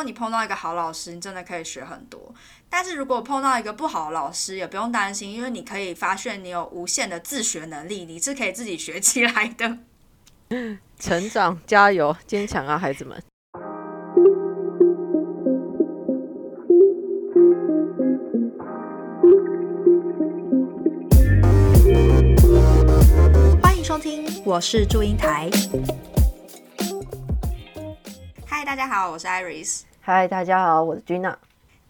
果你碰到一个好老师，你真的可以学很多。但是如果碰到一个不好的老师，也不用担心，因为你可以发现你有无限的自学能力，你是可以自己学起来的。成长，加油，坚强啊，孩子们！欢迎收听，我是祝英台。嗨，大家好，我是 Iris。嗨，大家好，我是 Gina。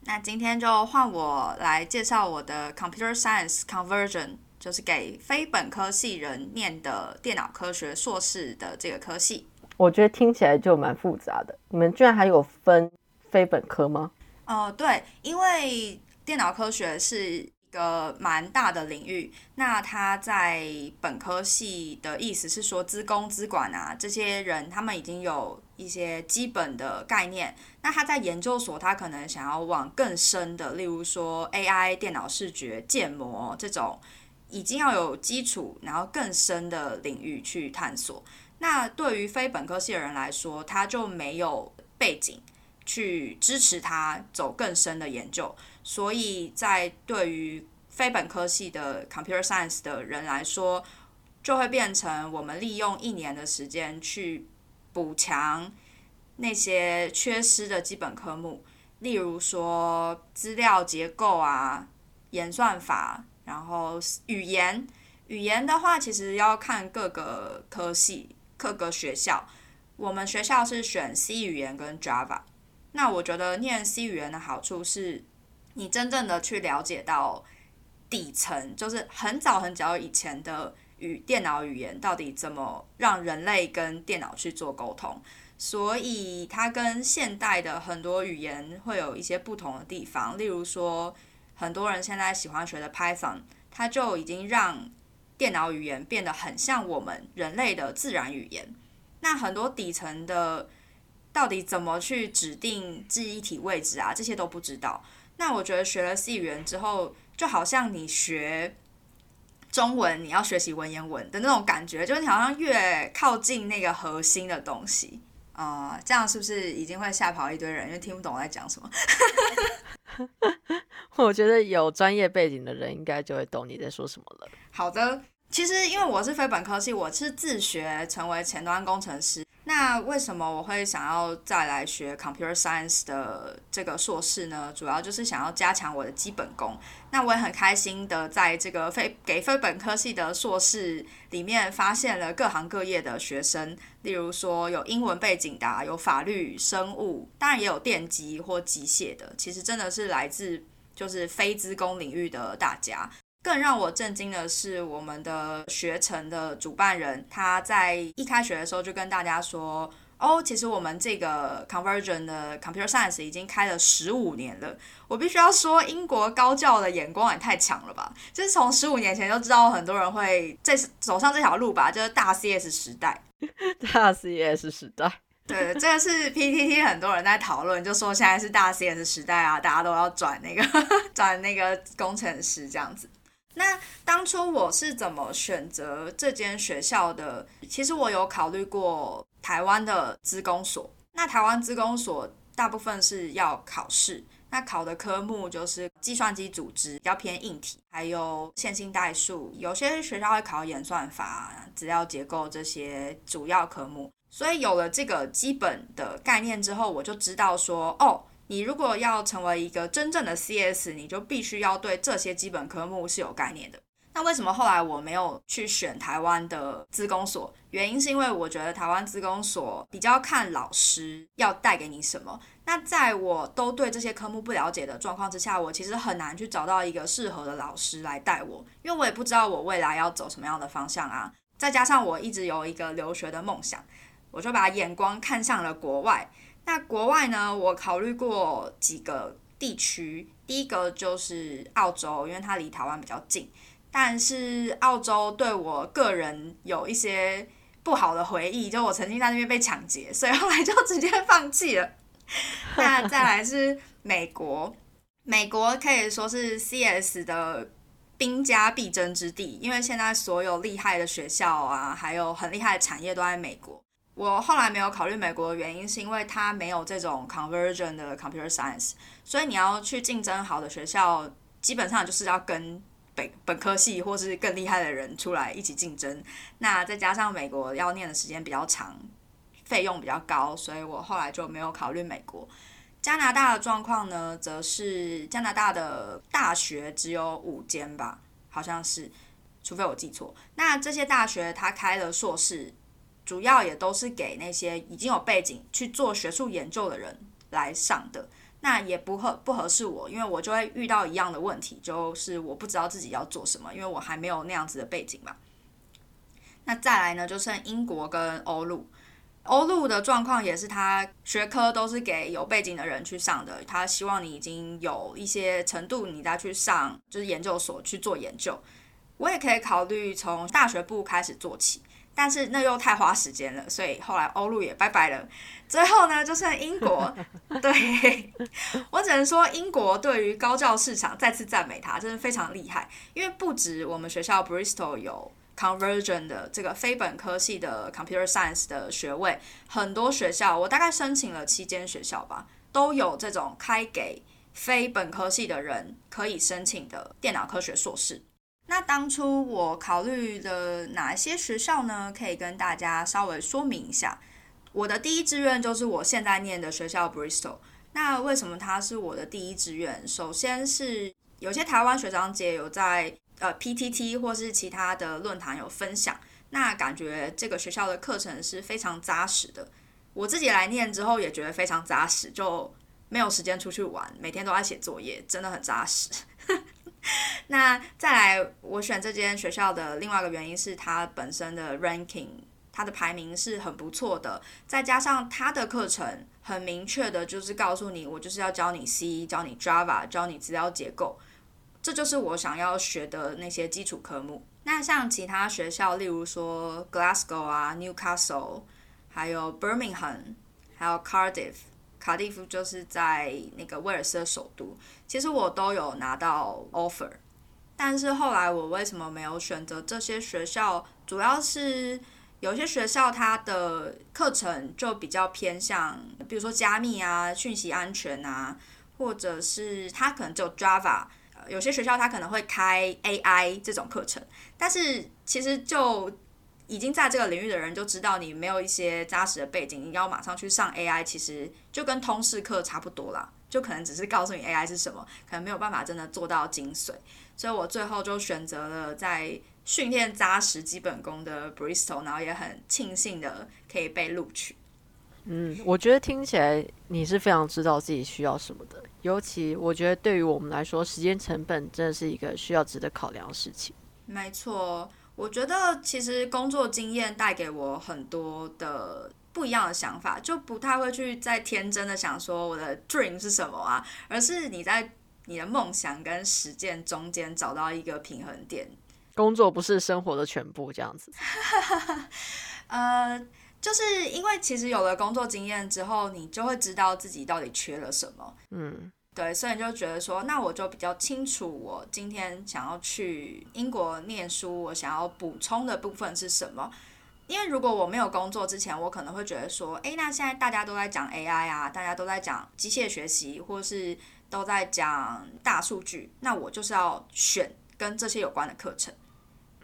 那今天就换我来介绍我的 Computer Science Conversion，就是给非本科系人念的电脑科学硕士的这个科系。我觉得听起来就蛮复杂的。你们居然还有分非本科吗？哦，对，因为电脑科学是一个蛮大的领域。那他在本科系的意思是说，资工、资管啊这些人，他们已经有一些基本的概念。那他在研究所，他可能想要往更深的，例如说 AI、电脑视觉、建模这种，已经要有基础，然后更深的领域去探索。那对于非本科系的人来说，他就没有背景去支持他走更深的研究，所以在对于非本科系的 computer science 的人来说，就会变成我们利用一年的时间去补强那些缺失的基本科目，例如说资料结构啊、演算法，然后语言。语言的话，其实要看各个科系。各个学校，我们学校是选 C 语言跟 Java。那我觉得念 C 语言的好处是，你真正的去了解到底层，就是很早很早以前的语电脑语言到底怎么让人类跟电脑去做沟通。所以它跟现代的很多语言会有一些不同的地方。例如说，很多人现在喜欢学的 Python，它就已经让电脑语言变得很像我们人类的自然语言，那很多底层的到底怎么去指定记忆体位置啊，这些都不知道。那我觉得学了 C 语言之后，就好像你学中文，你要学习文言文的那种感觉，就是你好像越靠近那个核心的东西啊，这样是不是已经会吓跑一堆人，因为听不懂我在讲什么？我觉得有专业背景的人应该就会懂你在说什么了。好的。其实，因为我是非本科系，我是自学成为前端工程师。那为什么我会想要再来学 computer science 的这个硕士呢？主要就是想要加强我的基本功。那我也很开心的在这个非给非本科系的硕士里面，发现了各行各业的学生，例如说有英文背景的，有法律、生物，当然也有电机或机械的。其实真的是来自就是非资工领域的大家。更让我震惊的是，我们的学程的主办人，他在一开学的时候就跟大家说：“哦，其实我们这个 Conversion 的 Computer Science 已经开了十五年了。”我必须要说，英国高教的眼光也太强了吧！就是从十五年前就知道很多人会这走上这条路吧，就是大 CS 时代。大 CS 时代。对，这个是 PTT 很多人在讨论，就说现在是大 CS 时代啊，大家都要转那个 转那个工程师这样子。那当初我是怎么选择这间学校的？其实我有考虑过台湾的资工所。那台湾资工所大部分是要考试，那考的科目就是计算机组织，比较偏硬体，还有线性代数。有些学校会考演算法、资料结构这些主要科目。所以有了这个基本的概念之后，我就知道说，哦。你如果要成为一个真正的 CS，你就必须要对这些基本科目是有概念的。那为什么后来我没有去选台湾的资工所？原因是因为我觉得台湾资工所比较看老师要带给你什么。那在我都对这些科目不了解的状况之下，我其实很难去找到一个适合的老师来带我，因为我也不知道我未来要走什么样的方向啊。再加上我一直有一个留学的梦想，我就把眼光看向了国外。那国外呢？我考虑过几个地区，第一个就是澳洲，因为它离台湾比较近。但是澳洲对我个人有一些不好的回忆，就我曾经在那边被抢劫，所以后来就直接放弃了。那再来是美国，美国可以说是 CS 的兵家必争之地，因为现在所有厉害的学校啊，还有很厉害的产业都在美国。我后来没有考虑美国的原因，是因为它没有这种 conversion 的 computer science，所以你要去竞争好的学校，基本上就是要跟本本科系或是更厉害的人出来一起竞争。那再加上美国要念的时间比较长，费用比较高，所以我后来就没有考虑美国。加拿大的状况呢，则是加拿大的大学只有五间吧，好像是，除非我记错。那这些大学它开了硕士。主要也都是给那些已经有背景去做学术研究的人来上的，那也不合不合适我，因为我就会遇到一样的问题，就是我不知道自己要做什么，因为我还没有那样子的背景嘛。那再来呢，就剩英国跟欧陆，欧陆的状况也是，他学科都是给有背景的人去上的，他希望你已经有一些程度，你再去上就是研究所去做研究。我也可以考虑从大学部开始做起。但是那又太花时间了，所以后来欧陆也拜拜了。最后呢，就剩英国。对 我只能说，英国对于高教市场再次赞美它，真的非常厉害。因为不止我们学校 Bristol 有 Conversion 的这个非本科系的 Computer Science 的学位，很多学校我大概申请了七间学校吧，都有这种开给非本科系的人可以申请的电脑科学硕士。那当初我考虑的哪些学校呢？可以跟大家稍微说明一下。我的第一志愿就是我现在念的学校 Bristol。那为什么它是我的第一志愿？首先是有些台湾学长姐有在呃 PTT 或是其他的论坛有分享，那感觉这个学校的课程是非常扎实的。我自己来念之后也觉得非常扎实，就没有时间出去玩，每天都在写作业，真的很扎实。那再来，我选这间学校的另外一个原因是它本身的 ranking，它的排名是很不错的。再加上它的课程很明确的，就是告诉你，我就是要教你 C，教你 Java，教你资料结构，这就是我想要学的那些基础科目。那像其他学校，例如说 Glasgow 啊、Newcastle，还有 Birmingham，还有 Cardiff。卡蒂夫就是在那个威尔斯的首都，其实我都有拿到 offer，但是后来我为什么没有选择这些学校？主要是有些学校它的课程就比较偏向，比如说加密啊、讯息安全啊，或者是它可能只有 Java，有些学校它可能会开 AI 这种课程，但是其实就。已经在这个领域的人就知道，你没有一些扎实的背景，你要马上去上 AI，其实就跟通识课差不多啦，就可能只是告诉你 AI 是什么，可能没有办法真的做到精髓。所以我最后就选择了在训练扎实基本功的 Bristol，然后也很庆幸的可以被录取。嗯，我觉得听起来你是非常知道自己需要什么的，尤其我觉得对于我们来说，时间成本真的是一个需要值得考量的事情。没错。我觉得其实工作经验带给我很多的不一样的想法，就不太会去再天真的想说我的 dream 是什么啊，而是你在你的梦想跟实践中间找到一个平衡点。工作不是生活的全部，这样子。呃，就是因为其实有了工作经验之后，你就会知道自己到底缺了什么。嗯。对，所以就觉得说，那我就比较清楚，我今天想要去英国念书，我想要补充的部分是什么。因为如果我没有工作之前，我可能会觉得说，诶，那现在大家都在讲 AI 啊，大家都在讲机械学习，或是都在讲大数据，那我就是要选跟这些有关的课程。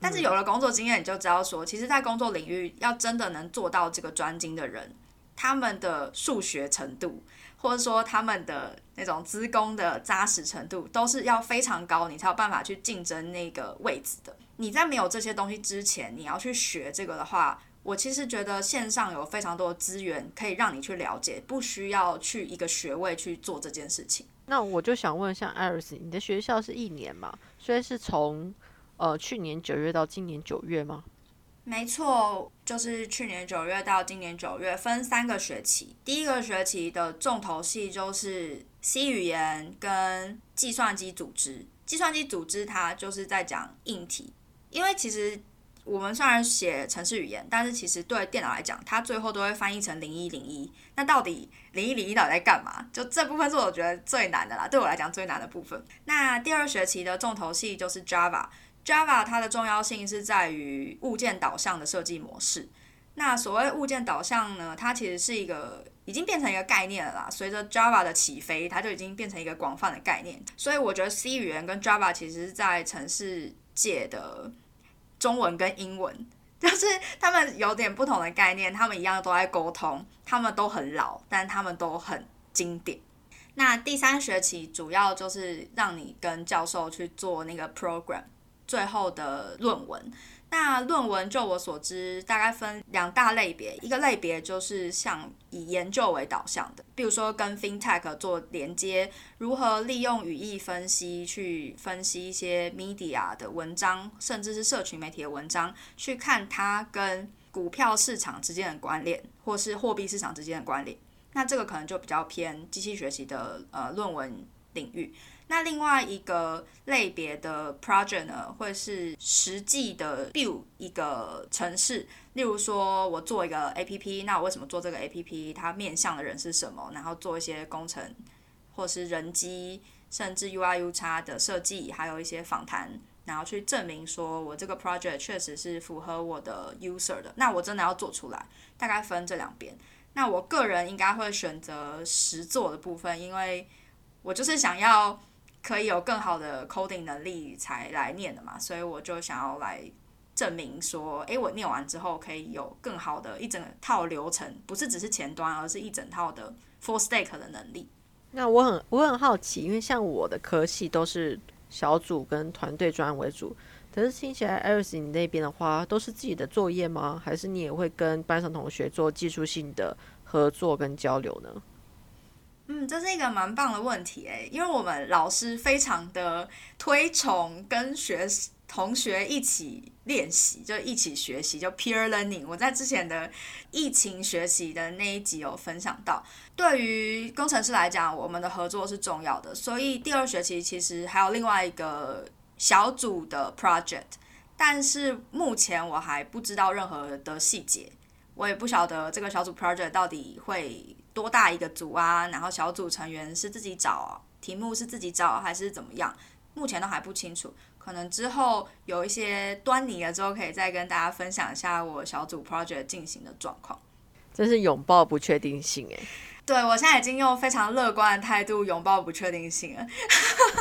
但是有了工作经验，你就知道说，其实，在工作领域要真的能做到这个专精的人，他们的数学程度。或者说他们的那种资工的扎实程度都是要非常高，你才有办法去竞争那个位置的。你在没有这些东西之前，你要去学这个的话，我其实觉得线上有非常多的资源可以让你去了解，不需要去一个学位去做这件事情。那我就想问，像艾瑞斯，你的学校是一年嘛？所以是从呃去年九月到今年九月吗？没错，就是去年九月到今年九月，分三个学期。第一个学期的重头戏就是 C 语言跟计算机组织。计算机组织它就是在讲硬体，因为其实我们虽然写程式语言，但是其实对电脑来讲，它最后都会翻译成零一零一。那到底零一零一到底在干嘛？就这部分是我觉得最难的啦，对我来讲最难的部分。那第二学期的重头戏就是 Java。Java 它的重要性是在于物件导向的设计模式。那所谓物件导向呢，它其实是一个已经变成一个概念了啦。随着 Java 的起飞，它就已经变成一个广泛的概念。所以我觉得 C 语言跟 Java 其实是在城市界的中文跟英文，就是他们有点不同的概念，他们一样都在沟通，他们都很老，但他们都很经典。那第三学期主要就是让你跟教授去做那个 program，最后的论文。那论文就我所知，大概分两大类别，一个类别就是像以研究为导向的，比如说跟 FinTech 做连接，如何利用语义分析去分析一些 media 的文章，甚至是社群媒体的文章，去看它跟股票市场之间的关联，或是货币市场之间的关联。那这个可能就比较偏机器学习的呃论文领域。那另外一个类别的 project 呢，会是实际的 build 一个城市。例如说，我做一个 APP，那我为什么做这个 APP？它面向的人是什么？然后做一些工程，或是人机，甚至 UI、UX 的设计，还有一些访谈，然后去证明说我这个 project 确实是符合我的 user 的。那我真的要做出来，大概分这两边。那我个人应该会选择实做的部分，因为我就是想要可以有更好的 coding 能力才来念的嘛，所以我就想要来证明说，诶，我念完之后可以有更好的一整套流程，不是只是前端，而是一整套的 full stack 的能力。那我很我很好奇，因为像我的科系都是小组跟团队专为主，可是听起来艾瑞斯你那边的话都是自己的作业吗？还是你也会跟班上同学做技术性的？合作跟交流呢？嗯，这是一个蛮棒的问题诶，因为我们老师非常的推崇跟学同学一起练习，就一起学习，就 peer learning。我在之前的疫情学习的那一集有分享到，对于工程师来讲，我们的合作是重要的，所以第二学期其实还有另外一个小组的 project，但是目前我还不知道任何的细节。我也不晓得这个小组 project 到底会多大一个组啊，然后小组成员是自己找，题目是自己找还是怎么样，目前都还不清楚。可能之后有一些端倪了之后，可以再跟大家分享一下我小组 project 进行的状况。真是拥抱不确定性诶。对，我现在已经用非常乐观的态度拥抱不确定性了，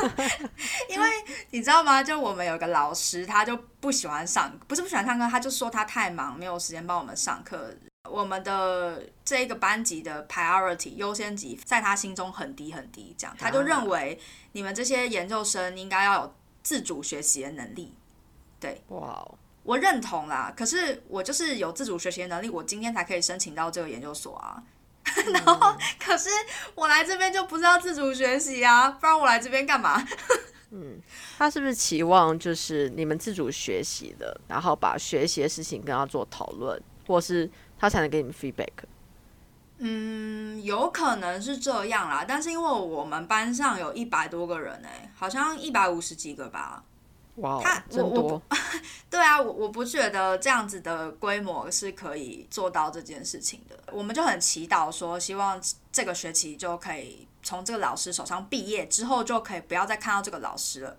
因为你知道吗？就我们有个老师，他就不喜欢上，不是不喜欢上课，他就说他太忙，没有时间帮我们上课。我们的这一个班级的 priority 优先级在他心中很低很低，这样他就认为你们这些研究生应该要有自主学习的能力。对，哇，我认同啦。可是我就是有自主学习的能力，我今天才可以申请到这个研究所啊。然后，可是我来这边就不是要自主学习啊，不然我来这边干嘛？嗯，他是不是期望就是你们自主学习的，然后把学习的事情跟他做讨论，或是他才能给你们 feedback？嗯，有可能是这样啦，但是因为我们班上有一百多个人哎，好像一百五十几个吧。哇，真多！对啊，我我不觉得这样子的规模是可以做到这件事情的。我们就很祈祷说，希望这个学期就可以从这个老师手上毕业之后，就可以不要再看到这个老师了。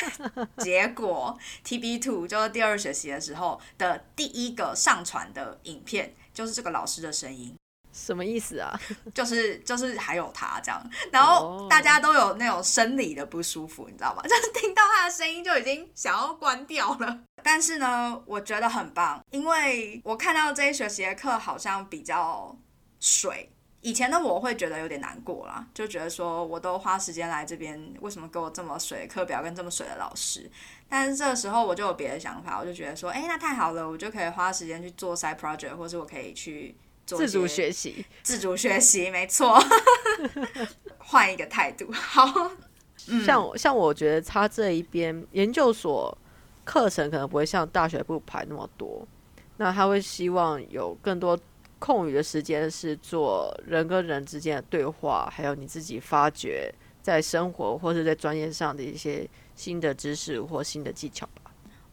结果 T B Two 就是第二学期的时候的第一个上传的影片，就是这个老师的声音。什么意思啊？就是就是还有他这样，然后大家都有那种生理的不舒服，你知道吗？就是听到他的声音就已经想要关掉了。但是呢，我觉得很棒，因为我看到这一学期的课好像比较水。以前的我会觉得有点难过啦，就觉得说我都花时间来这边，为什么给我这么水的课表跟这么水的老师？但是这时候我就有别的想法，我就觉得说，哎，那太好了，我就可以花时间去做 side project，或是我可以去。自主学习，自主学习，没错。换一个态度，好。像我像我觉得他这一边研究所课程可能不会像大学部排那么多，那他会希望有更多空余的时间是做人跟人之间的对话，还有你自己发掘在生活或者在专业上的一些新的知识或新的技巧。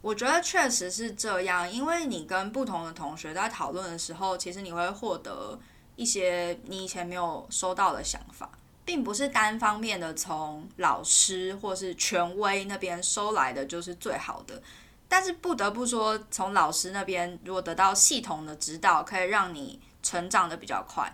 我觉得确实是这样，因为你跟不同的同学在讨论的时候，其实你会获得一些你以前没有收到的想法，并不是单方面的从老师或是权威那边收来的就是最好的。但是不得不说，从老师那边如果得到系统的指导，可以让你成长的比较快。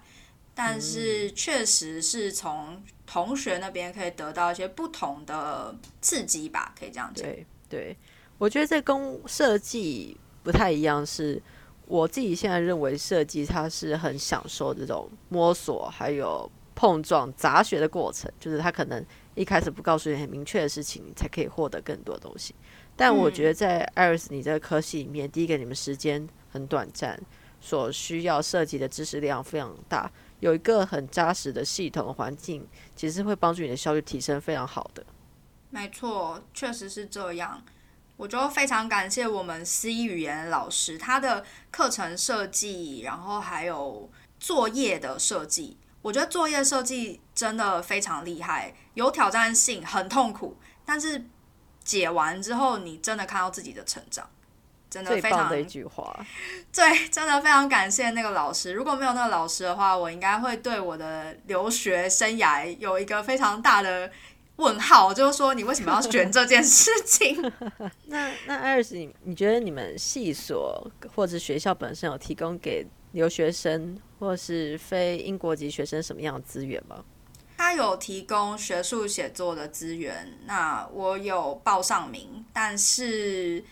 但是确实是从同学那边可以得到一些不同的刺激吧，可以这样讲。对对，我觉得这跟设计不太一样，是我自己现在认为设计它是很享受这种摸索还有碰撞杂学的过程，就是它可能一开始不告诉你很明确的事情，你才可以获得更多东西。但我觉得在艾瑞斯你这个科系里面，第一个你们时间很短暂，所需要涉及的知识量非常大。有一个很扎实的系统环境，其实会帮助你的效率提升非常好的。没错，确实是这样。我就非常感谢我们 C 语言老师，他的课程设计，然后还有作业的设计。我觉得作业设计真的非常厉害，有挑战性，很痛苦，但是解完之后，你真的看到自己的成长。真的非常的一句话，对，真的非常感谢那个老师。如果没有那个老师的话，我应该会对我的留学生涯有一个非常大的问号，就是说你为什么要选这件事情？那那艾尔斯，你你觉得你们系所或者学校本身有提供给留学生或是非英国籍学生什么样的资源吗？他有提供学术写作的资源，那我有报上名，但是。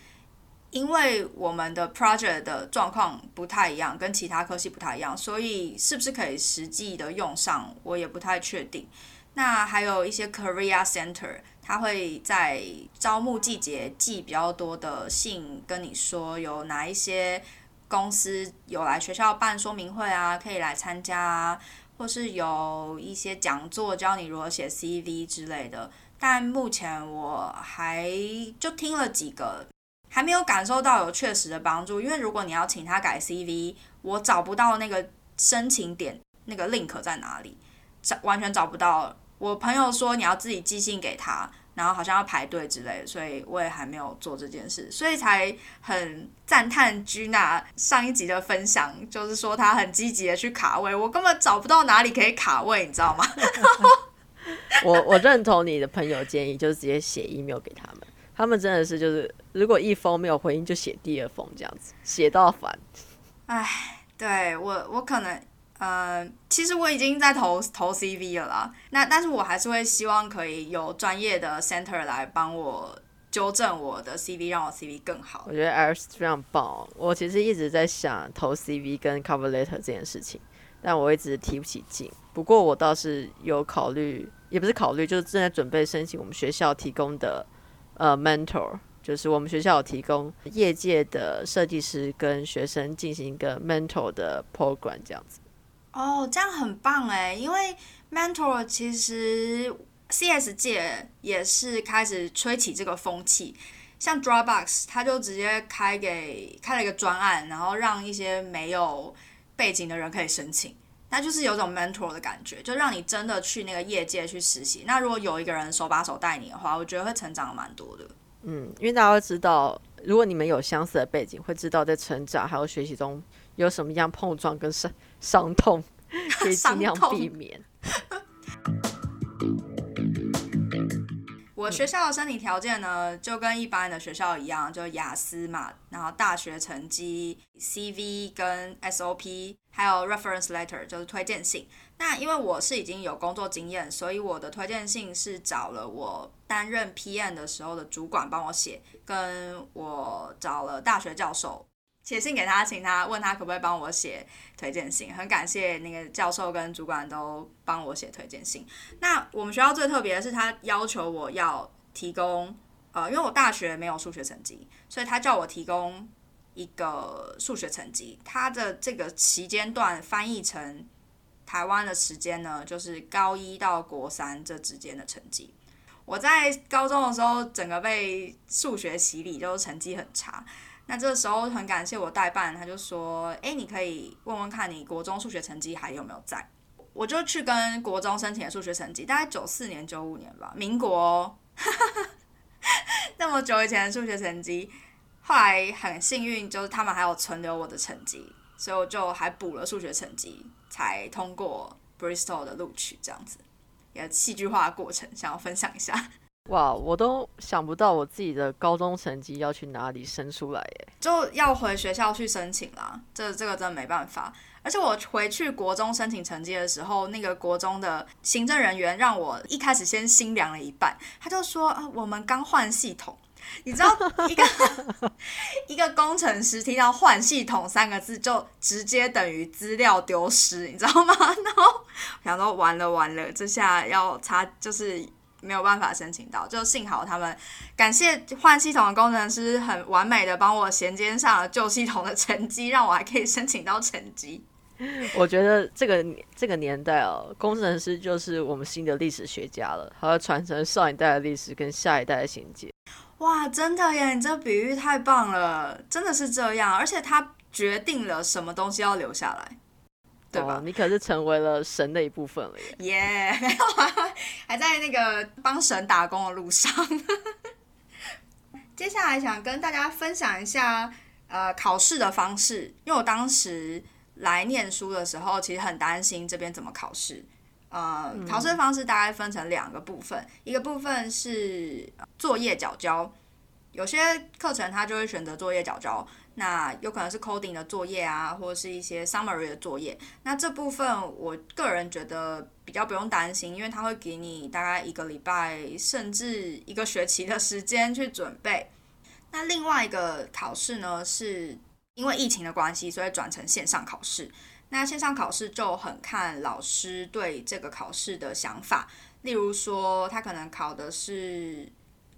因为我们的 project 的状况不太一样，跟其他科系不太一样，所以是不是可以实际的用上，我也不太确定。那还有一些 career center，他会在招募季节寄比较多的信跟你说，有哪一些公司有来学校办说明会啊，可以来参加啊，或是有一些讲座教你如何写 CV 之类的。但目前我还就听了几个。还没有感受到有确实的帮助，因为如果你要请他改 CV，我找不到那个申请点那个 link 在哪里，找完全找不到。我朋友说你要自己寄信给他，然后好像要排队之类的，所以我也还没有做这件事，所以才很赞叹居娜上一集的分享，就是说他很积极的去卡位，我根本找不到哪里可以卡位，你知道吗？我我认同你的朋友建议，就是直接写 email 给他们。他们真的是就是，如果一封没有回应，就写第二封这样子，写到烦。唉，对我我可能呃，其实我已经在投投 CV 了啦。那但是我还是会希望可以有专业的 center 来帮我纠正我的 CV，让我 CV 更好。我觉得 Iris 非常棒。我其实一直在想投 CV 跟 cover letter 这件事情，但我一直提不起劲。不过我倒是有考虑，也不是考虑，就是正在准备申请我们学校提供的。呃，mentor 就是我们学校有提供业界的设计师跟学生进行一个 mentor 的 program 这样子。哦，这样很棒哎，因为 mentor 其实 CS 界也是开始吹起这个风气，像 Dropbox 他就直接开给开了一个专案，然后让一些没有背景的人可以申请。那就是有种 mentor 的感觉，就让你真的去那个业界去实习。那如果有一个人手把手带你的话，我觉得会成长蛮多的。嗯，因为大家会知道，如果你们有相似的背景，会知道在成长还有学习中有什么样碰撞跟伤伤痛，可以尽量避免。我学校的身体条件呢，就跟一般的学校一样，就雅思嘛，然后大学成绩、CV 跟 SOP，还有 reference letter，就是推荐信。那因为我是已经有工作经验，所以我的推荐信是找了我担任 PM 的时候的主管帮我写，跟我找了大学教授。写信给他，请他问他可不可以帮我写推荐信。很感谢那个教授跟主管都帮我写推荐信。那我们学校最特别的是，他要求我要提供，呃，因为我大学没有数学成绩，所以他叫我提供一个数学成绩。他的这个期间段翻译成台湾的时间呢，就是高一到国三这之间的成绩。我在高中的时候，整个被数学洗礼，就是成绩很差。那这个时候很感谢我代办，他就说：“哎，你可以问问看你国中数学成绩还有没有在。”我就去跟国中申请数学成绩，大概九四年、九五年吧，民国 那么久以前的数学成绩。后来很幸运，就是他们还有存留我的成绩，所以我就还补了数学成绩，才通过 Bristol 的录取。这样子，也戏剧化过程，想要分享一下。哇，我都想不到我自己的高中成绩要去哪里申出来耶！就要回学校去申请啦，这这个真的没办法。而且我回去国中申请成绩的时候，那个国中的行政人员让我一开始先心凉了一半，他就说：“啊，我们刚换系统。”你知道，一个 一个工程师听到“换系统”三个字，就直接等于资料丢失，你知道吗？然后想说完了完了，这下要查就是。没有办法申请到，就幸好他们感谢换系统的工程师很完美的帮我衔接上了旧系统的成绩，让我还可以申请到成绩。我觉得这个这个年代哦，工程师就是我们新的历史学家了，还要传承上一代的历史跟下一代的衔接。哇，真的耶！你这比喻太棒了，真的是这样，而且他决定了什么东西要留下来。对吧？你可是成为了神的一部分了耶！耶，没有啊，还在那个帮神打工的路上。接下来想跟大家分享一下呃考试的方式，因为我当时来念书的时候，其实很担心这边怎么考试。呃，考试的方式大概分成两个部分，一个部分是作业缴交，有些课程它就会选择作业缴交。那有可能是 coding 的作业啊，或者是一些 summary 的作业。那这部分我个人觉得比较不用担心，因为他会给你大概一个礼拜甚至一个学期的时间去准备。那另外一个考试呢，是因为疫情的关系，所以转成线上考试。那线上考试就很看老师对这个考试的想法，例如说他可能考的是。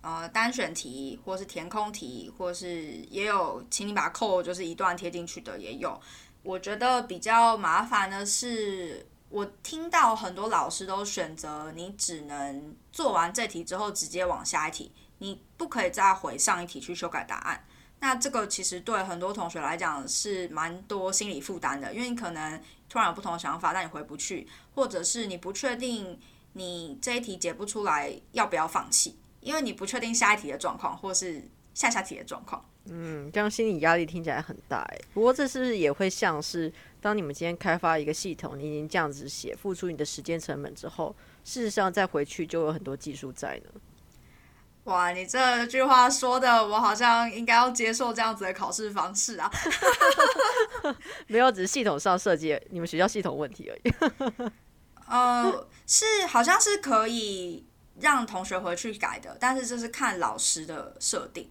呃，单选题或是填空题，或是也有，请你把扣就是一段贴进去的也有。我觉得比较麻烦的是，我听到很多老师都选择你只能做完这题之后直接往下一题，你不可以再回上一题去修改答案。那这个其实对很多同学来讲是蛮多心理负担的，因为你可能突然有不同的想法，但你回不去，或者是你不确定你这一题解不出来要不要放弃。因为你不确定下一题的状况，或是下下题的状况。嗯，这样心理压力听起来很大哎。不过这是不是也会像是当你们今天开发一个系统，你已经这样子写，付出你的时间成本之后，事实上再回去就有很多技术在呢？哇，你这句话说的，我好像应该要接受这样子的考试方式啊。没有，只是系统上设计你们学校系统问题而已。呃，是，好像是可以。让同学回去改的，但是这是看老师的设定，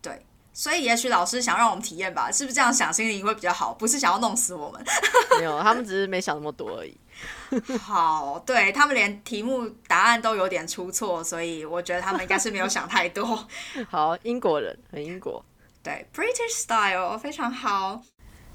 对，所以也许老师想让我们体验吧，是不是这样想心里会比较好？不是想要弄死我们？没有，他们只是没想那么多而已。好，对他们连题目答案都有点出错，所以我觉得他们应该是没有想太多。好，英国人，很英国，对，British style 非常好。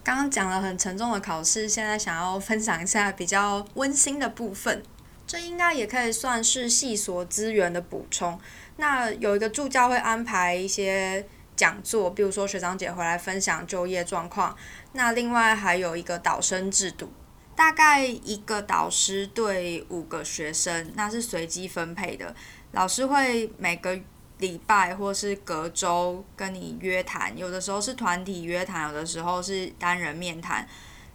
刚刚讲了很沉重的考试，现在想要分享一下比较温馨的部分。这应该也可以算是系所资源的补充。那有一个助教会安排一些讲座，比如说学长姐回来分享就业状况。那另外还有一个导生制度，大概一个导师对五个学生，那是随机分配的。老师会每个礼拜或是隔周跟你约谈，有的时候是团体约谈，有的时候是单人面谈。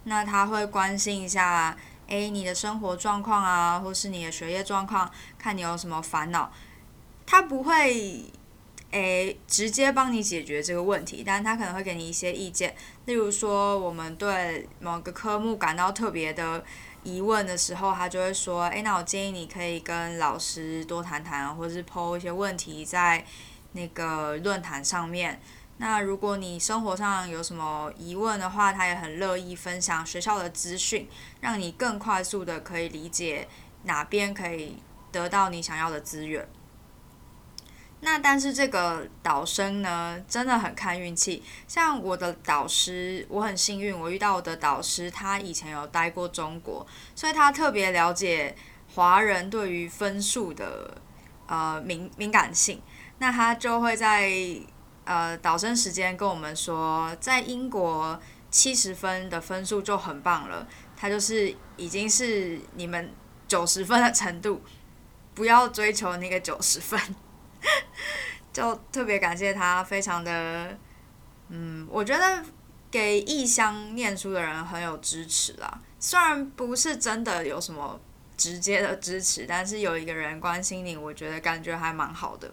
那他会关心一下。诶，你的生活状况啊，或是你的学业状况，看你有什么烦恼，他不会诶直接帮你解决这个问题，但他可能会给你一些意见。例如说，我们对某个科目感到特别的疑问的时候，他就会说：诶，那我建议你可以跟老师多谈谈，或是抛一些问题在那个论坛上面。那如果你生活上有什么疑问的话，他也很乐意分享学校的资讯，让你更快速的可以理解哪边可以得到你想要的资源。那但是这个导生呢，真的很看运气。像我的导师，我很幸运，我遇到我的导师，他以前有待过中国，所以他特别了解华人对于分数的呃敏敏感性。那他就会在呃，导生时间跟我们说，在英国七十分的分数就很棒了，他就是已经是你们九十分的程度，不要追求那个九十分，就特别感谢他，非常的，嗯，我觉得给异乡念书的人很有支持啦，虽然不是真的有什么直接的支持，但是有一个人关心你，我觉得感觉还蛮好的。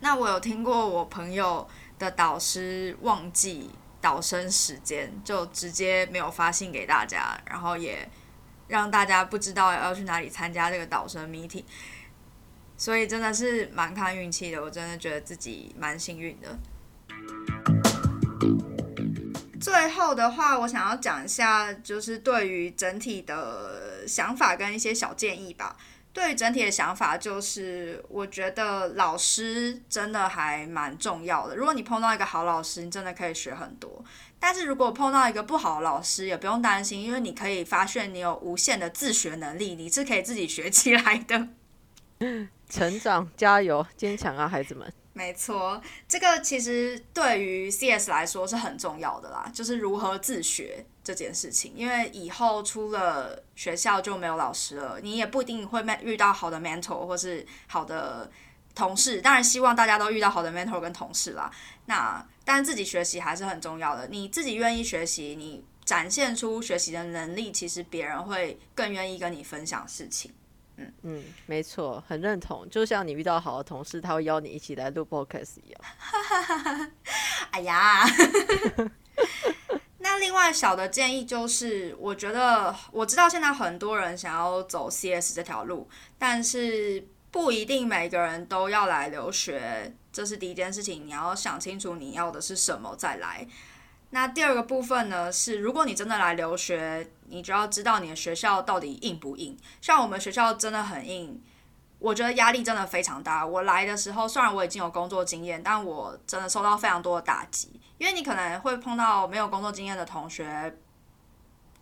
那我有听过我朋友的导师忘记导生时间，就直接没有发信给大家，然后也让大家不知道要去哪里参加这个导生 meeting，所以真的是蛮看运气的。我真的觉得自己蛮幸运的。最后的话，我想要讲一下，就是对于整体的想法跟一些小建议吧。对整体的想法，就是我觉得老师真的还蛮重要的。如果你碰到一个好老师，你真的可以学很多。但是如果碰到一个不好的老师，也不用担心，因为你可以发现你有无限的自学能力，你是可以自己学起来的。成长，加油，坚强啊，孩子们！没错，这个其实对于 CS 来说是很重要的啦，就是如何自学这件事情。因为以后出了学校就没有老师了，你也不一定会遇到好的 mentor 或是好的同事。当然，希望大家都遇到好的 mentor 跟同事啦。那但自己学习还是很重要的。你自己愿意学习，你展现出学习的能力，其实别人会更愿意跟你分享事情。嗯嗯，没错，很认同。就像你遇到好的同事，他会邀你一起来录 podcast 一样。哎呀，那另外小的建议就是，我觉得我知道现在很多人想要走 CS 这条路，但是不一定每个人都要来留学，这是第一件事情。你要想清楚你要的是什么再来。那第二个部分呢，是如果你真的来留学，你就要知道你的学校到底硬不硬。像我们学校真的很硬，我觉得压力真的非常大。我来的时候，虽然我已经有工作经验，但我真的受到非常多的打击。因为你可能会碰到没有工作经验的同学，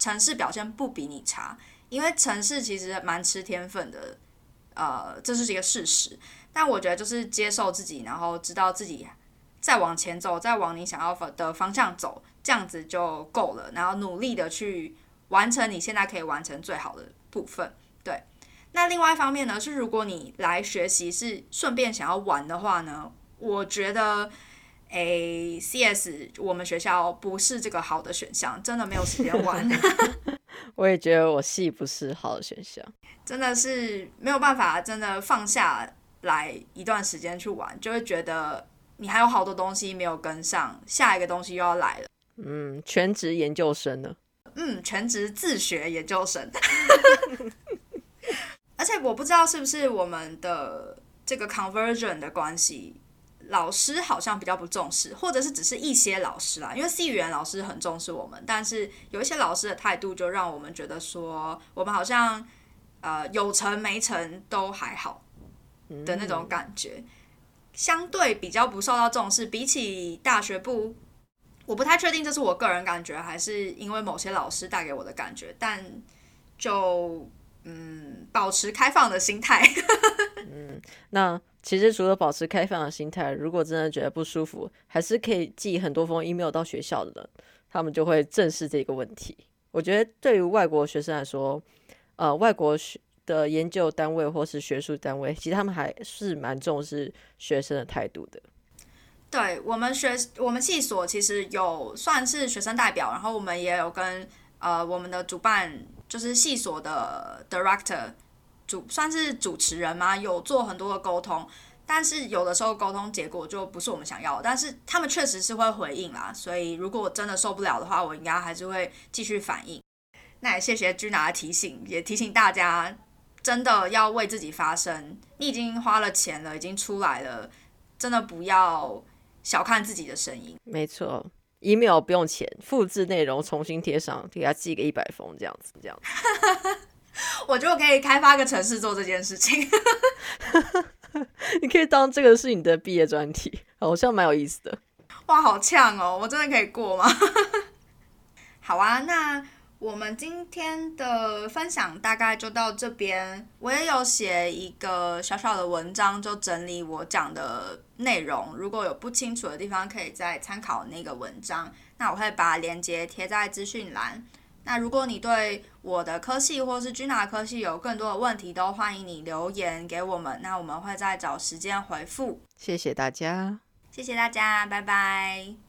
城市表现不比你差，因为城市其实蛮吃天分的，呃，这是一个事实。但我觉得就是接受自己，然后知道自己。再往前走，再往你想要的方向走，这样子就够了。然后努力的去完成你现在可以完成最好的部分。对，那另外一方面呢，是如果你来学习是顺便想要玩的话呢，我觉得，诶，CS 我们学校不是这个好的选项，真的没有时间玩。我也觉得我系不是好的选项，真的是没有办法，真的放下来一段时间去玩，就会觉得。你还有好多东西没有跟上，下一个东西又要来了。嗯，全职研究生呢？嗯，全职自学研究生。而且我不知道是不是我们的这个 conversion 的关系，老师好像比较不重视，或者是只是一些老师啦。因为 C 语言老师很重视我们，但是有一些老师的态度就让我们觉得说，我们好像呃有成没成都还好的那种感觉。相对比较不受到重视，比起大学部，我不太确定这是我个人感觉，还是因为某些老师带给我的感觉。但就嗯，保持开放的心态。嗯，那其实除了保持开放的心态，如果真的觉得不舒服，还是可以寄很多封 email 到学校的，他们就会正视这个问题。我觉得对于外国学生来说，呃，外国学。的研究单位或是学术单位，其实他们还是蛮重视学生的态度的。对我们学我们系所其实有算是学生代表，然后我们也有跟呃我们的主办就是系所的 director 主算是主持人嘛，有做很多的沟通。但是有的时候沟通结果就不是我们想要，但是他们确实是会回应啦。所以如果真的受不了的话，我应该还是会继续反应。那也谢谢居拿的提醒，也提醒大家。真的要为自己发声，你已经花了钱了，已经出来了，真的不要小看自己的声音。没错，email 不用钱，复制内容重新贴上，给他寄个一百封这样子，这样。我觉得我可以开发个城市做这件事情。你可以当这个是你的毕业专题，好像蛮有意思的。哇，好呛哦！我真的可以过吗？好啊，那。我们今天的分享大概就到这边。我也有写一个小小的文章，就整理我讲的内容。如果有不清楚的地方，可以再参考那个文章。那我会把链接贴在资讯栏。那如果你对我的科系或是君娜科系有更多的问题，都欢迎你留言给我们。那我们会再找时间回复。谢谢大家，谢谢大家，拜拜。